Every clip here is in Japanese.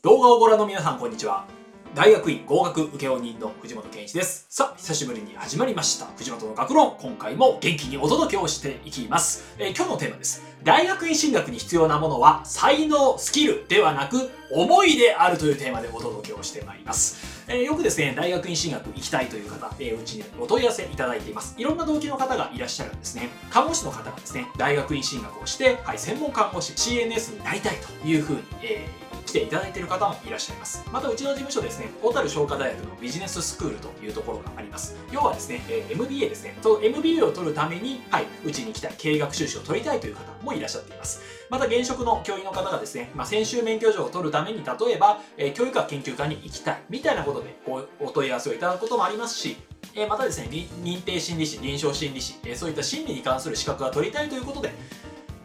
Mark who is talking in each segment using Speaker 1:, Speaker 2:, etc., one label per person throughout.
Speaker 1: 動画をご覧の皆さんこんにちは。大学院合格請負人の藤本健一です。さあ久しぶりに始まりました。藤本の学論。今回も元気にお届けをしていきます、えー今日のテーマです。大学院進学に必要なものは才能スキルではなく思いであるというテーマでお届けをしてまいります。えーよくですね、大学院進学行きたいという方、えーうちにお問い合わせいただいています。いろんな動機の方がいらっしゃるんですね。看護師の方がですね、大学院進学をして、はい、専門看護師 CNS になりたいというふうに、えー来ていただいている方もいらっしゃいます。また、うちの事務所ですね、小樽商科大学のビジネススクールというところがあります。要はですね、え MBA ですね、その MBA を取るために、はい、うちに来たい、経営学修士を取りたいという方もいらっしゃっています。また現職の教員の方がですね、まあ、専修免許状を取るために、例えば、え教育学研究科に行きたい、みたいなことでお問い合わせをいただくこともありますし、またですね、認定心理師、臨床心理師、そういった心理に関する資格が取りたいということで、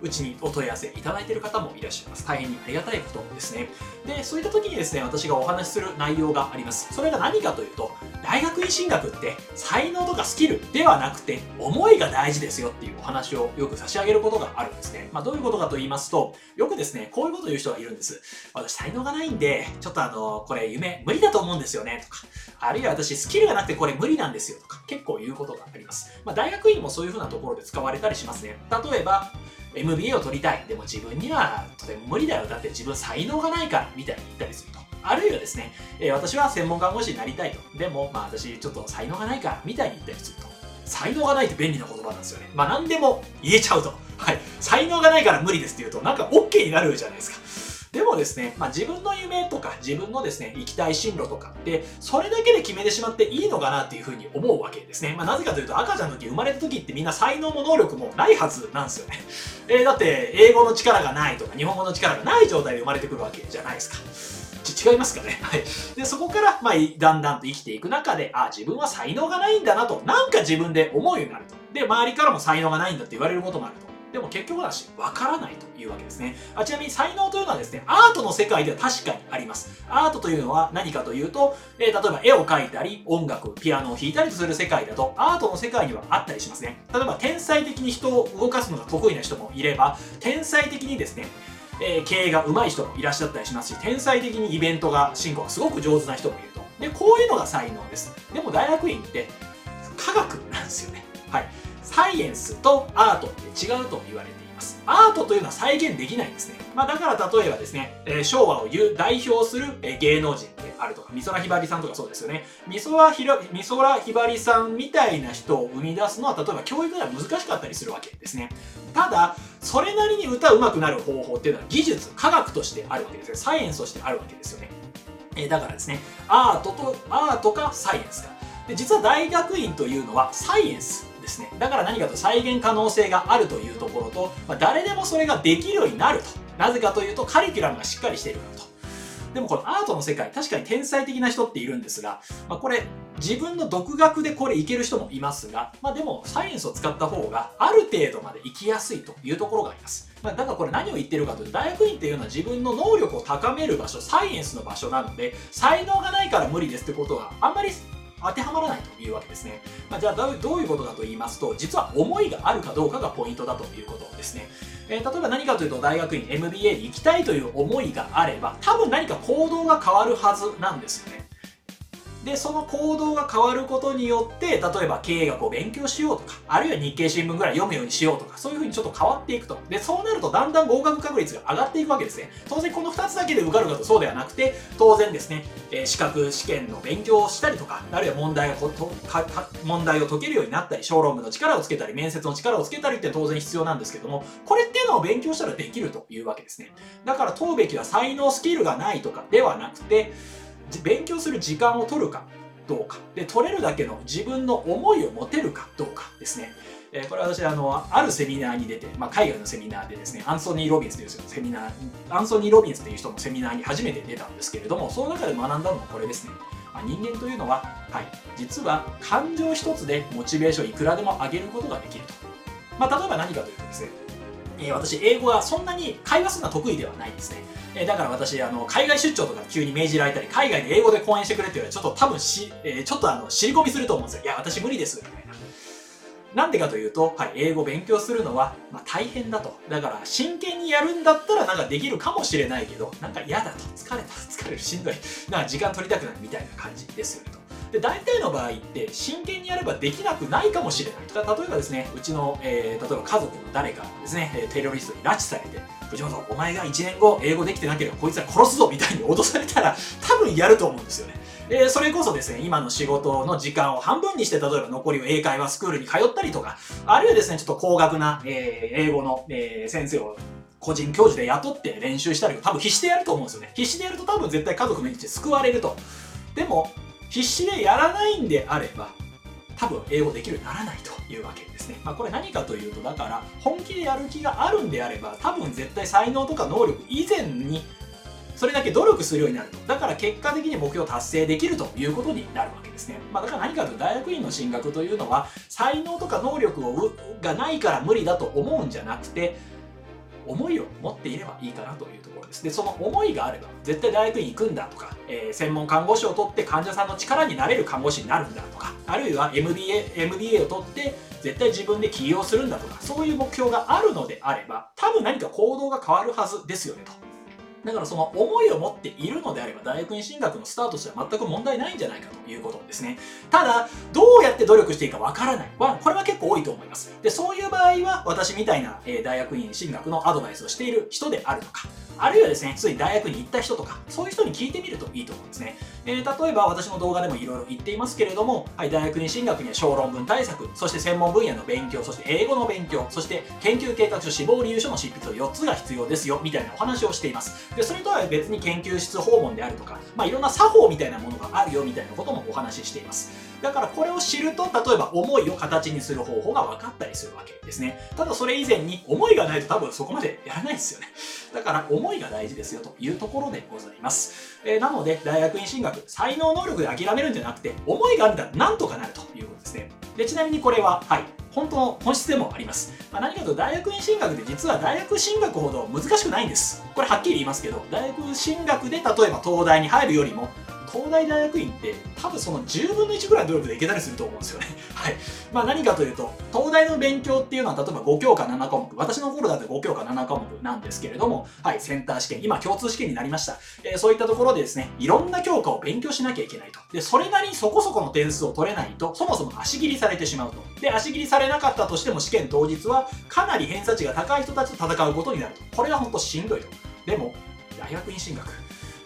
Speaker 1: うちにお問い合わせいただいている方もいらっしゃいます。大変にありがたいことですね。で、そういった時にですね、私がお話しする内容があります。それが何かというと、大学院進学って才能とかスキルではなくて思いが大事ですよっていうお話をよく差し上げることがあるんですね。まあどういうことかと言いますと、よくですね、こういうことを言う人がいるんです。私才能がないんで、ちょっとあの、これ夢無理だと思うんですよねとか、あるいは私スキルがなくてこれ無理なんですよとか、結構言うことがあります。まあ大学院もそういうふうなところで使われたりしますね。例えば、MBA を取りたい。でも自分にはとても無理だよ。だって自分才能がないから、みたいに言ったりすると。あるいはですね、え私は専門看護師になりたいと。でも、まあ私ちょっと才能がないから、みたいに言ったりすると。才能がないって便利な言葉なんですよね。まあ何でも言えちゃうと。はい。才能がないから無理ですって言うと、なんか OK になるじゃないですか。でもですね、まあ、自分の夢とか自分のですね、行きたい進路とかって、それだけで決めてしまっていいのかなっていうふうに思うわけですね。まあ、なぜかというと赤ちゃんの時生まれた時ってみんな才能も能力もないはずなんですよね。えーだって英語の力がないとか日本語の力がない状態で生まれてくるわけじゃないですか。違いますかね。はい。で、そこから、まあ、だんだんと生きていく中で、あ、自分は才能がないんだなと、なんか自分で思うようになると。で、周りからも才能がないんだって言われることもあると。でも結局だし、わからないというわけですね。あちなみに才能というのはですね、アートの世界では確かにあります。アートというのは何かというと、えー例えば絵を描いたり、音楽、ピアノを弾いたりする世界だと、アートの世界にはあったりしますね。例えば天才的に人を動かすのが得意な人もいれば、天才的にですね、えー経営が上手い人もいらっしゃったりしますし、天才的にイベントが進行がすごく上手な人もいると。で、こういうのが才能です。でも大学院って科学なんですよね。はい。サイエンスとアートって違うと言われてます。アートというのは再現できないんですね。まあだから例えばですね、えー昭和を言う代表する、え芸能人であるとか、美空ひばりさんとかそうですよね。美空ひ美空ひばりさんみたいな人を生み出すのは、例えば教育では難しかったりするわけですね。ただ、それなりに歌うまくなる方法っていうのは技術、科学としてあるわけですよ。サイエンスとしてあるわけですよね。えーだからですね、アートと、アートかサイエンスか。で、実は大学院というのはサイエンスですね。だから何かと再現可能性があるというところと、まあ、誰でもそれができるようになると。なぜかというと、カリキュラムがしっかりしているからと。でもこのアートの世界、確かに天才的な人っているんですが、まあ、これ、自分の独学でこれいける人もいますが、まあでもサイエンスを使った方がある程度まで生きやすいというところがあります。ま、だからこれ何を言ってるかというと、大学院っていうのは自分の能力を高める場所、サイエンスの場所なので、才能がないから無理ですってことはあんまり当てはまらないというわけですね。まあ、じゃあどういうことかと言いますと、実は思いがあるかどうかがポイントだということですね。えー例えば何かというと大学院 MBA に行きたいという思いがあれば、多分何か行動が変わるはずなんですよね。で、その行動が変わることによって、例えば経営学を勉強しようとか、あるいは日経新聞ぐらい読むようにしようとか、そういうふうにちょっと変わっていくと。で、そうなるとだんだん合格確率が上がっていくわけですね。当然この2つだけで受かるかとそうではなくて、当然ですね、え資格試験の勉強をしたりとか、あるいは問題を問題を解けるようになったり、小論文の力をつけたり、面接の力をつけたりって当然必要なんですけども、これっていうのを勉強したらできるというわけですね。だから問うべきは才能、スキルがないとかではなくて、勉強する時間を取るかどうか。で、取れるだけの自分の思いを持てるかどうかですね。えこれは私、あの、あるセミナーに出て、まあ、海外のセミナーでですね、アンソニー・ロビンスというセミナー、アンソニー・ロビンスという人のセミナーに初めて出たんですけれども、その中で学んだのはこれですね。まあ、人間というのは、はい、実は感情一つでモチベーションをいくらでも上げることができると。まあ、例えば何かというとですね、えー私、英語はそんなに会話するのは得意ではないんですね。えーだから私、あの、海外出張とか急に命じられたり、海外で英語で講演してくれって言われたら、ちょっと多分し、えーちょっとあの、尻込みすると思うんですよ。いや、私無理です、みたいな。なんでかというと、はい、英語勉強するのは、まあ、大変だと。だから、真剣にやるんだったらなんかできるかもしれないけど、なんか嫌だと。疲れた、疲れる、しんどい。なんか時間取りたくなるみたいな感じですよねと。で、大体の場合って、真剣にやればできなくないかもしれない。例えばですね、うちの、えー、例えば家族の誰かですね、テロリストに拉致されて、藤本、お前が1年後英語できてなければこいつら殺すぞみたいに脅されたら、多分やると思うんですよね。えー、それこそですね、今の仕事の時間を半分にして、例えば残りを英会話スクールに通ったりとか、あるいはですね、ちょっと高額な、えー、英語の、えー、先生を個人教授で雇って練習したり多分必死でやると思うんですよね。必死でやると多分絶対家族の命で救われると。でも、必死でやらないんであれば、多分英語できるようにならないというわけですね。まあこれ何かというと、だから本気でやる気があるんであれば、多分絶対才能とか能力以前にそれだけ努力するようになると。だから結果的に目標を達成できるということになるわけですね。まあだから何かというと大学院の進学というのは才能とか能力をがないから無理だと思うんじゃなくて思いを持っていればいいかなというところです。で、その思いがあれば、絶対大学院行くんだとか、えー、専門看護師を取って患者さんの力になれる看護師になるんだとか、あるいは MDA, MDA を取って絶対自分で起業するんだとか、そういう目標があるのであれば、多分何か行動が変わるはずですよねと。だからその思いを持っているのであれば大学院進学のスタートとしては全く問題ないんじゃないかということですね。ただ、どうやって努力していいかわからない、これは結構多いと思います。で、そういう場合は私みたいな、大学院進学のアドバイスをしている人であるとか、あるいはですね、つい大学に行った人とか、そういう人に聞いてみるといいと思うんですね。えー、例えば私の動画でもいろいろ言っていますけれども、はい、大学に進学には小論文対策、そして専門分野の勉強、そして英語の勉強、そして研究計画書、志望理由書の執筆を4つが必要ですよ、みたいなお話をしています。で、それとは別に研究室訪問であるとか、まあ、いろんな作法みたいなものがあるよ、みたいなこともお話ししています。だからこれを知ると、例えば思いを形にする方法が分かったりするわけですね。ただそれ以前に思いがないと多分そこまでやらないですよね。だから思いが大事ですよというところでございます。えー、なので、大学院進学、才能能力で諦めるんじゃなくて、思いがあるんだらなんとかなるということですね。で、ちなみにこれは、はい、本当の本質でもあります。まあ、何かとと大学院進学って実は大学進学ほど難しくないんです。これはっきり言いますけど、大学進学で例えば東大に入るよりも、東大大学院って多分その10分の1ぐらいの努力でいけたりすると思うんですよね。はい。まあ何かというと、東大の勉強っていうのは例えば5教科7科目、私の頃だと5教科7科目なんですけれども、はい、センター試験、今共通試験になりました。えー、そういったところでですね、いろんな教科を勉強しなきゃいけないと。で、それなりにそこそこの点数を取れないと、そもそも足切りされてしまうと。で、足切りされなかったとしても試験当日は、かなり偏差値が高い人たちと戦うことになると。これは本当しんどいと。でも、大学院進学。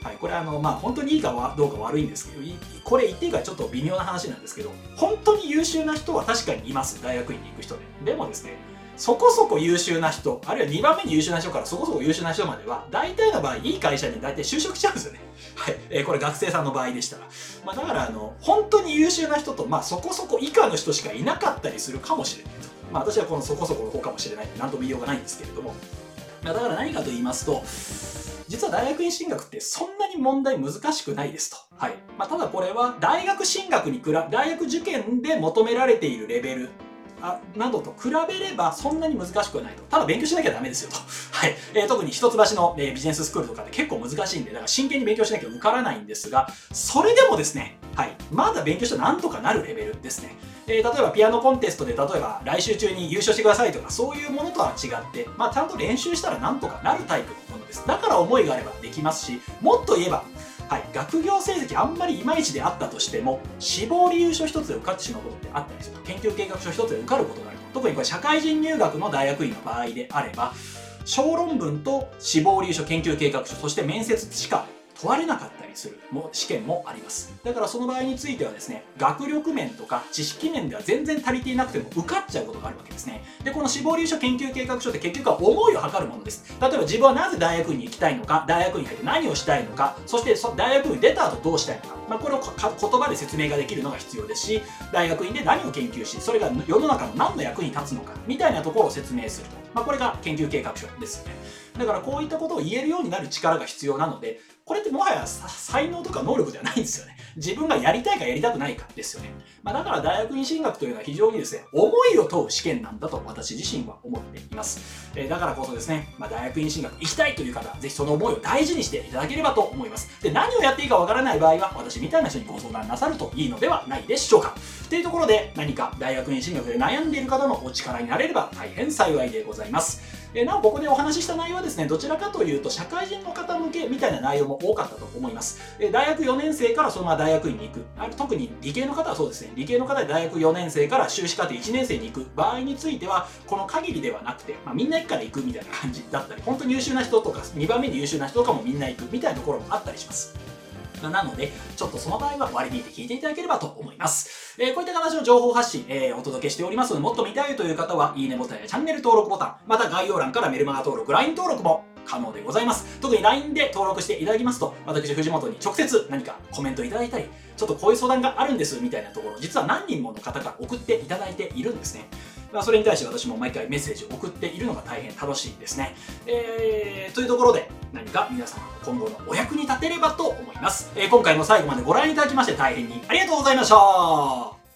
Speaker 1: はい、これあの、まあ、本当にいいかどうか悪いんですけど、これ言っていいかちょっと微妙な話なんですけど、本当に優秀な人は確かにいます、大学院に行く人で。でもですね、そこそこ優秀な人、あるいは2番目に優秀な人からそこそこ優秀な人までは、大体の場合、いい会社に大体就職しちゃうんですよね。はい。えー、これ学生さんの場合でしたら。まあ、だから、あの、本当に優秀な人と、まあ、そこそこ以下の人しかいなかったりするかもしれないと。まあ、私はこのそこそこの方かもしれないって何とも言いようがないんですけれども。だから何かと言いますと、実は大学院進学ってそんなに問題難しくないですと。はい。まあ、ただこれは大学進学に比べ、大学受験で求められているレベルあなどと比べればそんなに難しくはないと。ただ勉強しなきゃダメですよと。はい。えー、特に一橋の、えー、ビジネススクールとかって結構難しいんで、だから真剣に勉強しなきゃ受からないんですが、それでもですね、はい。まだ勉強してなんとかなるレベルですね。えー、例えばピアノコンテストで例えば来週中に優勝してくださいとかそういうものとは違って、まあ、ちゃんと練習したらなんとかなるタイプのです。だから思いがあればできますし、もっと言えば、はい、学業成績あんまりいまいちであったとしても志望理由書一つで受かってしまうことってあったりする研究計画書一つで受かることがあると特にこれ社会人入学の大学院の場合であれば小論文と志望理由書研究計画書そして面接しか問われなかったりする試験もあります。だからその場合についてはですね、学力面とか知識面では全然足りていなくても受かっちゃうことがあるわけですね。で、この志望理由書研究計画書って結局は思いを測るものです。例えば自分はなぜ大学院に行きたいのか、大学院に入って何をしたいのか、そして大学院出た後どうしたいのか、まあ、これを言葉で説明ができるのが必要ですし、大学院で何を研究し、それが世の中の何の役に立つのか、みたいなところを説明すると。まあ、これが研究計画書ですよね。だからこういったことを言えるようになる力が必要なので、これってもはや才能とか能力ではないんですよね。自分がやりたいかやりたくないかですよね。まあ、だから大学院進学というのは非常にですね、思いを問う試験なんだと私自身は思っています。えー、だからこそですね、まあ、大学院進学行きたいという方、ぜひその思いを大事にしていただければと思います。で、何をやっていいかわからない場合は、私みたいな人にご相談なさるといいのではないでしょうか。というところで、何か大学院進学で悩んでいる方のお力になれれば大変幸いでございます。えなおここでお話しした内容はですねどちらかというと社会人の方向けみたいな内容も多かったと思います。え大学4年生からそのまま大学院に行く。あ特に理系の方はそうですね。理系の方で大学4年生から修士課程1年生に行く。場合についてはこの限りではなくて、まあ、みんな行くから行くみたいな感じだったり本当に優秀な人とか2番目に優秀な人とかもみんな行くみたいなところもあったりします。なので、ちょっとその場合は割り引いて聞いていただければと思います。えー、こういった形の情報発信、えー、お届けしておりますので、もっと見たいという方は、いいねボタンやチャンネル登録ボタン、また概要欄からメルマガ登録、LINE 登録も可能でございます。特に LINE で登録していただきますと、私、藤本に直接何かコメントいただいたり、ちょっとこういう相談があるんですみたいなところ、実は何人もの方から送っていただいているんですね。まあ、それに対して私も毎回メッセージを送っているのが大変楽しいですね。えー、というところで、何か皆様の今後のお役に立てればと思います。えー、今回も最後までご覧いただきまして大変にありがとうございました。